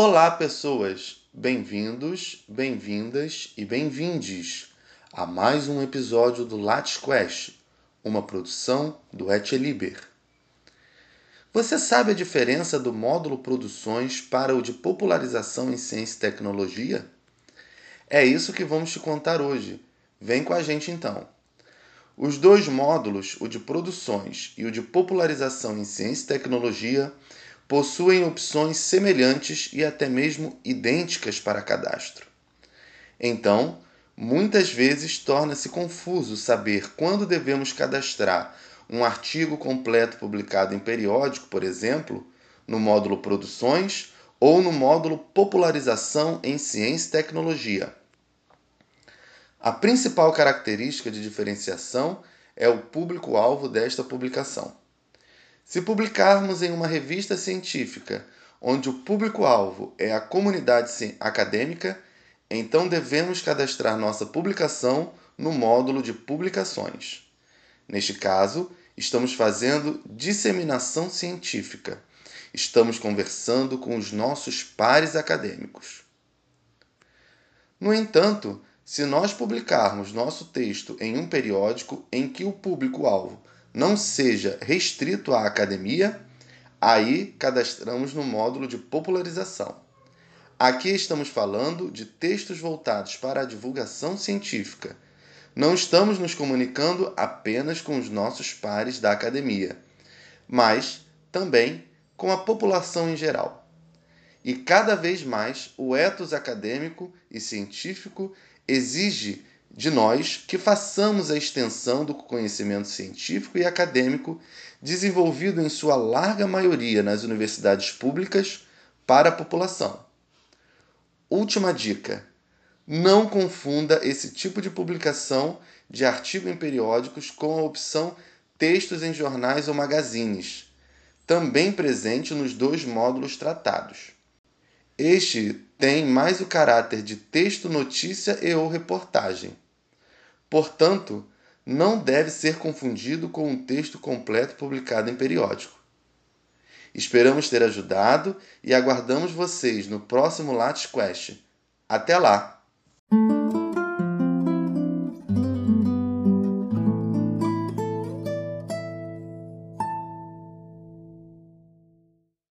Olá, pessoas! Bem-vindos, bem-vindas e bem-vindes a mais um episódio do Lattes Quest, uma produção do Et Liber. Você sabe a diferença do módulo Produções para o de Popularização em Ciência e Tecnologia? É isso que vamos te contar hoje. Vem com a gente então. Os dois módulos, o de Produções e o de Popularização em Ciência e Tecnologia, possuem opções semelhantes e até mesmo idênticas para cadastro. Então, muitas vezes torna-se confuso saber quando devemos cadastrar um artigo completo publicado em periódico, por exemplo, no módulo Produções ou no módulo Popularização em Ciência e Tecnologia. A principal característica de diferenciação é o público-alvo desta publicação. Se publicarmos em uma revista científica onde o público-alvo é a comunidade acadêmica, então devemos cadastrar nossa publicação no módulo de publicações. Neste caso, estamos fazendo disseminação científica. Estamos conversando com os nossos pares acadêmicos. No entanto, se nós publicarmos nosso texto em um periódico em que o público-alvo não seja restrito à academia, aí cadastramos no módulo de popularização. Aqui estamos falando de textos voltados para a divulgação científica. Não estamos nos comunicando apenas com os nossos pares da academia, mas também com a população em geral. E cada vez mais o ethos acadêmico e científico exige de nós que façamos a extensão do conhecimento científico e acadêmico desenvolvido em sua larga maioria nas universidades públicas para a população. Última dica: não confunda esse tipo de publicação de artigo em periódicos com a opção textos em jornais ou magazines, também presente nos dois módulos tratados. Este tem mais o caráter de texto, notícia e ou reportagem. Portanto, não deve ser confundido com um texto completo publicado em periódico. Esperamos ter ajudado e aguardamos vocês no próximo Lattes Quest. Até lá!